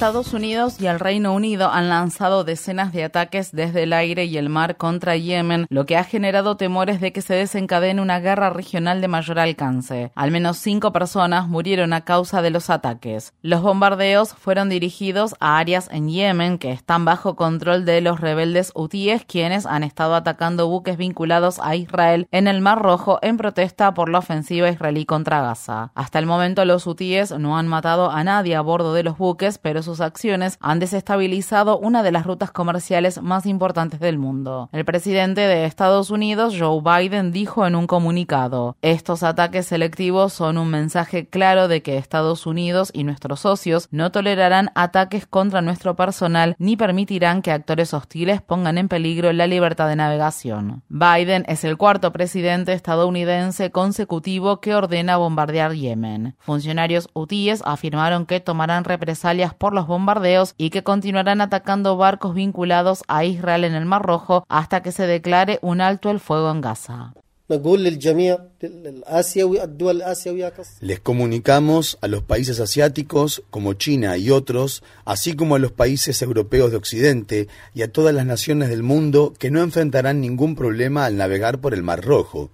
Estados Unidos y el Reino Unido han lanzado decenas de ataques desde el aire y el mar contra Yemen, lo que ha generado temores de que se desencadene una guerra regional de mayor alcance. Al menos cinco personas murieron a causa de los ataques. Los bombardeos fueron dirigidos a áreas en Yemen que están bajo control de los rebeldes hutíes, quienes han estado atacando buques vinculados a Israel en el Mar Rojo en protesta por la ofensiva israelí contra Gaza. Hasta el momento los hutíes no han matado a nadie a bordo de los buques, pero sus acciones han desestabilizado una de las rutas comerciales más importantes del mundo. El presidente de Estados Unidos, Joe Biden, dijo en un comunicado, estos ataques selectivos son un mensaje claro de que Estados Unidos y nuestros socios no tolerarán ataques contra nuestro personal ni permitirán que actores hostiles pongan en peligro la libertad de navegación. Biden es el cuarto presidente estadounidense consecutivo que ordena bombardear Yemen. Funcionarios hutíes afirmaron que tomarán represalias por los bombardeos y que continuarán atacando barcos vinculados a Israel en el Mar Rojo hasta que se declare un alto el fuego en Gaza. Les comunicamos a los países asiáticos como China y otros, así como a los países europeos de Occidente y a todas las naciones del mundo que no enfrentarán ningún problema al navegar por el Mar Rojo.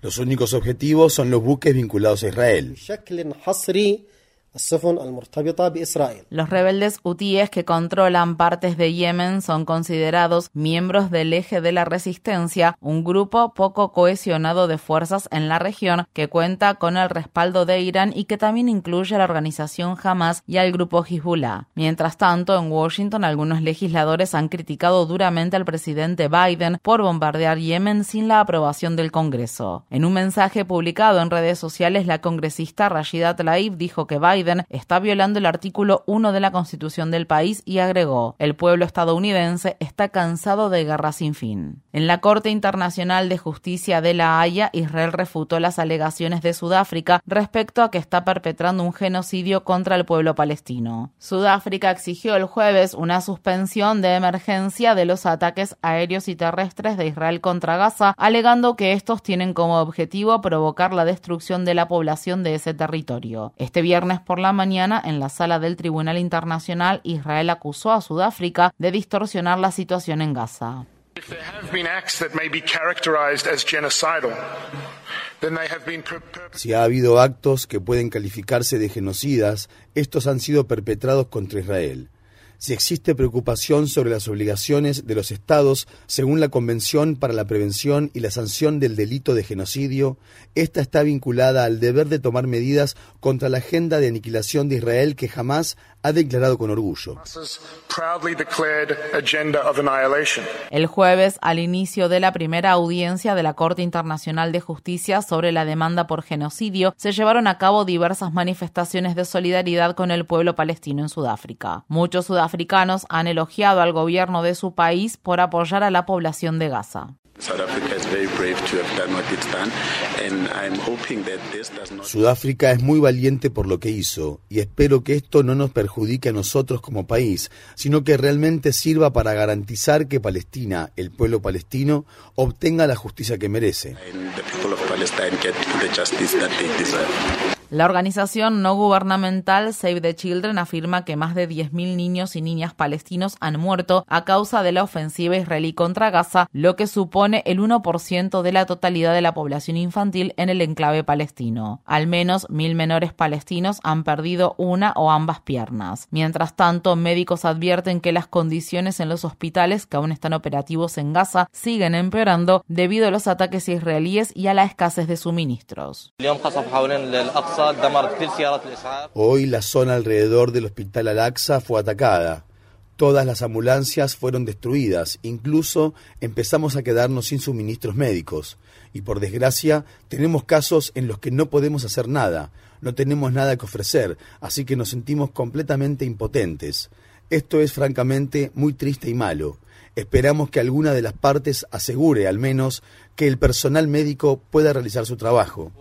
Los únicos objetivos son los buques vinculados a Israel. Los rebeldes hutíes que controlan partes de Yemen son considerados miembros del eje de la resistencia, un grupo poco cohesionado de fuerzas en la región que cuenta con el respaldo de Irán y que también incluye a la organización Hamas y al grupo Hezbollah. Mientras tanto, en Washington algunos legisladores han criticado duramente al presidente Biden por bombardear Yemen sin la aprobación del Congreso. En un mensaje publicado en redes sociales, la congresista Rashida Tlaib dijo que Biden está violando el artículo 1 de la Constitución del país y agregó, el pueblo estadounidense está cansado de guerra sin fin. En la Corte Internacional de Justicia de La Haya, Israel refutó las alegaciones de Sudáfrica respecto a que está perpetrando un genocidio contra el pueblo palestino. Sudáfrica exigió el jueves una suspensión de emergencia de los ataques aéreos y terrestres de Israel contra Gaza, alegando que estos tienen como objetivo provocar la destrucción de la población de ese territorio. Este viernes por la mañana, en la sala del Tribunal Internacional, Israel acusó a Sudáfrica de distorsionar la situación en Gaza. Si ha habido actos que pueden calificarse de genocidas, estos han sido perpetrados contra Israel si existe preocupación sobre las obligaciones de los Estados según la Convención para la Prevención y la Sanción del Delito de Genocidio, esta está vinculada al deber de tomar medidas contra la agenda de aniquilación de Israel que jamás ha declarado con orgullo. El jueves, al inicio de la primera audiencia de la Corte Internacional de Justicia sobre la demanda por genocidio, se llevaron a cabo diversas manifestaciones de solidaridad con el pueblo palestino en Sudáfrica. Muchos sudafricanos han elogiado al gobierno de su país por apoyar a la población de Gaza. Sudáfrica es muy valiente por lo que hizo y espero que esto no nos perjudique a nosotros como país, sino que realmente sirva para garantizar que Palestina, el pueblo palestino, obtenga la justicia que merece. La organización no gubernamental Save the Children afirma que más de 10.000 niños y niñas palestinos han muerto a causa de la ofensiva israelí contra Gaza, lo que supone el 1% de la totalidad de la población infantil en el enclave palestino. Al menos mil menores palestinos han perdido una o ambas piernas. Mientras tanto, médicos advierten que las condiciones en los hospitales que aún están operativos en Gaza siguen empeorando debido a los ataques israelíes y a la escasez de suministros. Hoy la zona alrededor del hospital Al-Aqsa fue atacada. Todas las ambulancias fueron destruidas, incluso empezamos a quedarnos sin suministros médicos. Y por desgracia, tenemos casos en los que no podemos hacer nada, no tenemos nada que ofrecer, así que nos sentimos completamente impotentes. Esto es francamente muy triste y malo. Esperamos que alguna de las partes asegure al menos que el personal médico pueda realizar su trabajo.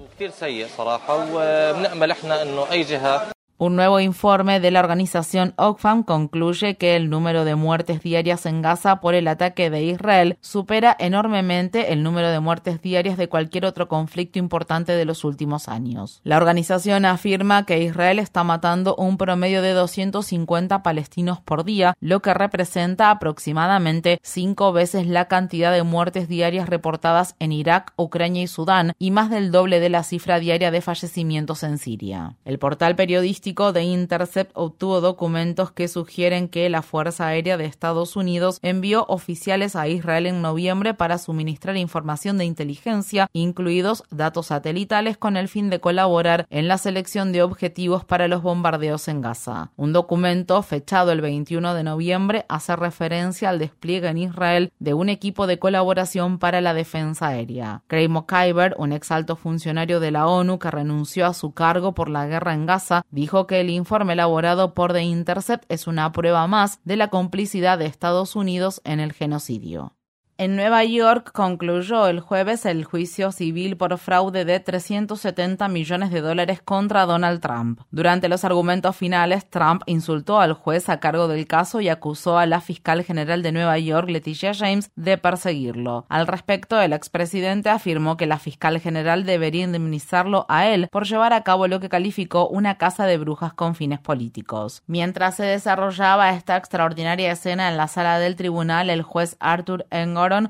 Un nuevo informe de la organización Oxfam concluye que el número de muertes diarias en Gaza por el ataque de Israel supera enormemente el número de muertes diarias de cualquier otro conflicto importante de los últimos años. La organización afirma que Israel está matando un promedio de 250 palestinos por día, lo que representa aproximadamente cinco veces la cantidad de muertes diarias reportadas en Irak, Ucrania y Sudán, y más del doble de la cifra diaria de fallecimientos en Siria. El portal periodístico de Intercept obtuvo documentos que sugieren que la Fuerza Aérea de Estados Unidos envió oficiales a Israel en noviembre para suministrar información de inteligencia, incluidos datos satelitales, con el fin de colaborar en la selección de objetivos para los bombardeos en Gaza. Un documento fechado el 21 de noviembre hace referencia al despliegue en Israel de un equipo de colaboración para la defensa aérea. Craig McIver, un ex alto funcionario de la ONU que renunció a su cargo por la guerra en Gaza, dijo que el informe elaborado por The Intercept es una prueba más de la complicidad de Estados Unidos en el genocidio. En Nueva York concluyó el jueves el juicio civil por fraude de 370 millones de dólares contra Donald Trump. Durante los argumentos finales, Trump insultó al juez a cargo del caso y acusó a la fiscal general de Nueva York, Leticia James, de perseguirlo. Al respecto, el expresidente afirmó que la fiscal general debería indemnizarlo a él por llevar a cabo lo que calificó una casa de brujas con fines políticos. Mientras se desarrollaba esta extraordinaria escena en la sala del tribunal, el juez Arthur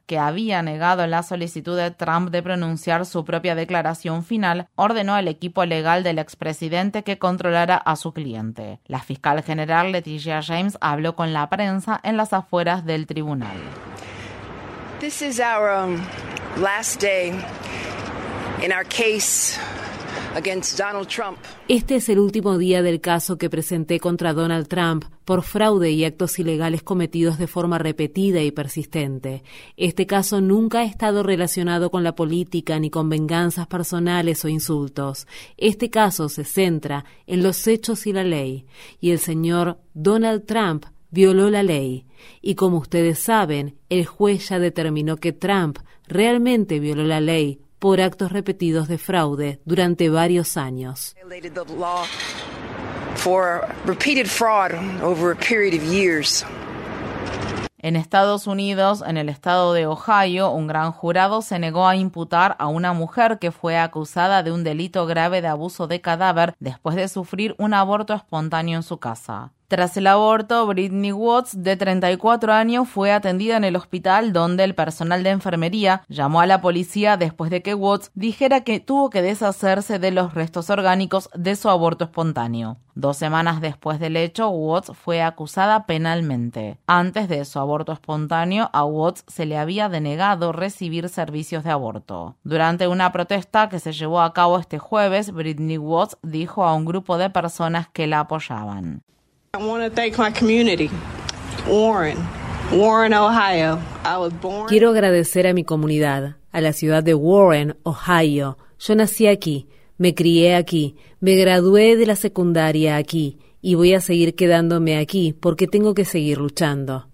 Que había negado la solicitud de Trump de pronunciar su propia declaración final, ordenó al equipo legal del expresidente que controlara a su cliente. La fiscal general Leticia James habló con la prensa en las afueras del tribunal. This is our um, last day in our case este es el último día del caso que presenté contra Donald Trump por fraude y actos ilegales cometidos de forma repetida y persistente. Este caso nunca ha estado relacionado con la política ni con venganzas personales o insultos. Este caso se centra en los hechos y la ley, y el señor Donald Trump violó la ley. Y como ustedes saben, el juez ya determinó que Trump realmente violó la ley por actos repetidos de fraude durante varios años. En Estados Unidos, en el estado de Ohio, un gran jurado se negó a imputar a una mujer que fue acusada de un delito grave de abuso de cadáver después de sufrir un aborto espontáneo en su casa. Tras el aborto, Britney Watts, de 34 años, fue atendida en el hospital donde el personal de enfermería llamó a la policía después de que Watts dijera que tuvo que deshacerse de los restos orgánicos de su aborto espontáneo. Dos semanas después del hecho, Watts fue acusada penalmente. Antes de su aborto espontáneo, a Watts se le había denegado recibir servicios de aborto. Durante una protesta que se llevó a cabo este jueves, Britney Watts dijo a un grupo de personas que la apoyaban. Quiero agradecer a mi comunidad, a la ciudad de Warren, Ohio. Yo nací aquí, me crié aquí, me gradué de la secundaria aquí y voy a seguir quedándome aquí porque tengo que seguir luchando.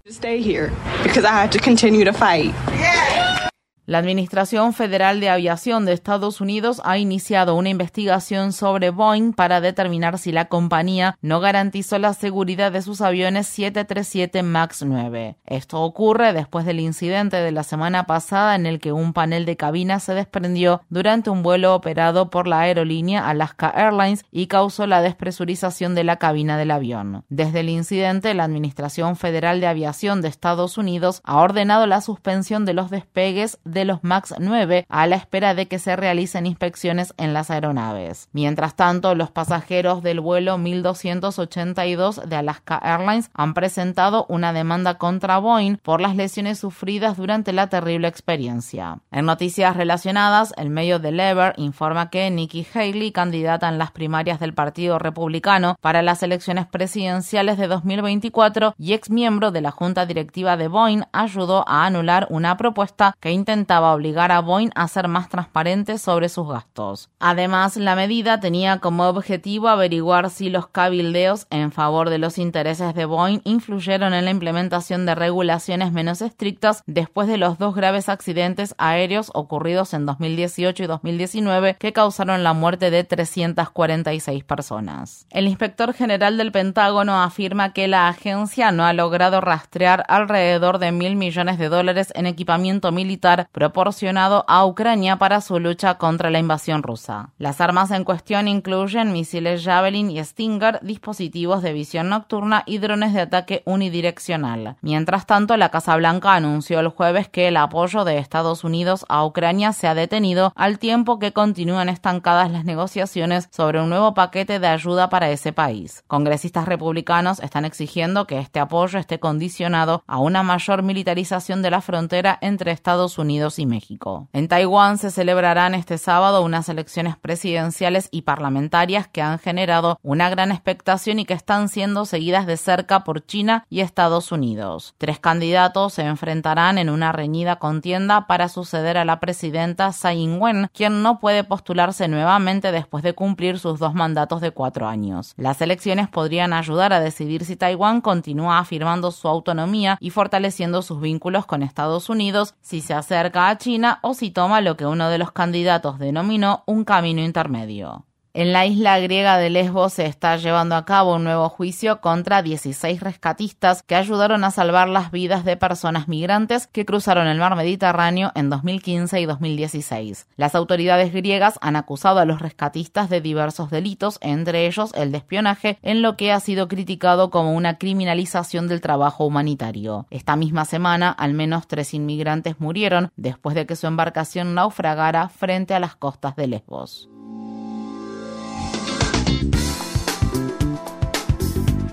La Administración Federal de Aviación de Estados Unidos ha iniciado una investigación sobre Boeing para determinar si la compañía no garantizó la seguridad de sus aviones 737 MAX 9. Esto ocurre después del incidente de la semana pasada en el que un panel de cabina se desprendió durante un vuelo operado por la aerolínea Alaska Airlines y causó la despresurización de la cabina del avión. Desde el incidente, la Administración Federal de Aviación de Estados Unidos ha ordenado la suspensión de los despegues de los MAX 9 a la espera de que se realicen inspecciones en las aeronaves. Mientras tanto, los pasajeros del vuelo 1282 de Alaska Airlines han presentado una demanda contra Boeing por las lesiones sufridas durante la terrible experiencia. En noticias relacionadas, el medio de Lever informa que Nikki Haley, candidata en las primarias del Partido Republicano para las elecciones presidenciales de 2024 y ex miembro de la junta directiva de Boeing, ayudó a anular una propuesta que intentaba obligar a Boeing a ser más transparente sobre sus gastos. Además, la medida tenía como objetivo averiguar si los cabildeos en favor de los intereses de Boeing influyeron en la implementación de regulaciones menos estrictas después de los dos graves accidentes aéreos ocurridos en 2018 y 2019 que causaron la muerte de 346 personas. El inspector general del Pentágono afirma que la agencia no ha logrado rastrear alrededor de mil millones de dólares en equipamiento militar proporcionado a Ucrania para su lucha contra la invasión rusa. Las armas en cuestión incluyen misiles Javelin y Stinger, dispositivos de visión nocturna y drones de ataque unidireccional. Mientras tanto, la Casa Blanca anunció el jueves que el apoyo de Estados Unidos a Ucrania se ha detenido al tiempo que continúan estancadas las negociaciones sobre un nuevo paquete de ayuda para ese país. Congresistas republicanos están exigiendo que este apoyo esté condicionado a una mayor militarización de la frontera entre Estados Unidos y México. En Taiwán se celebrarán este sábado unas elecciones presidenciales y parlamentarias que han generado una gran expectación y que están siendo seguidas de cerca por China y Estados Unidos. Tres candidatos se enfrentarán en una reñida contienda para suceder a la presidenta Tsai Ing-wen, quien no puede postularse nuevamente después de cumplir sus dos mandatos de cuatro años. Las elecciones podrían ayudar a decidir si Taiwán continúa afirmando su autonomía y fortaleciendo sus vínculos con Estados Unidos, si se acerca a China o si toma lo que uno de los candidatos denominó un camino intermedio. En la isla griega de Lesbos se está llevando a cabo un nuevo juicio contra 16 rescatistas que ayudaron a salvar las vidas de personas migrantes que cruzaron el mar Mediterráneo en 2015 y 2016. Las autoridades griegas han acusado a los rescatistas de diversos delitos, entre ellos el de espionaje, en lo que ha sido criticado como una criminalización del trabajo humanitario. Esta misma semana, al menos tres inmigrantes murieron después de que su embarcación naufragara frente a las costas de Lesbos.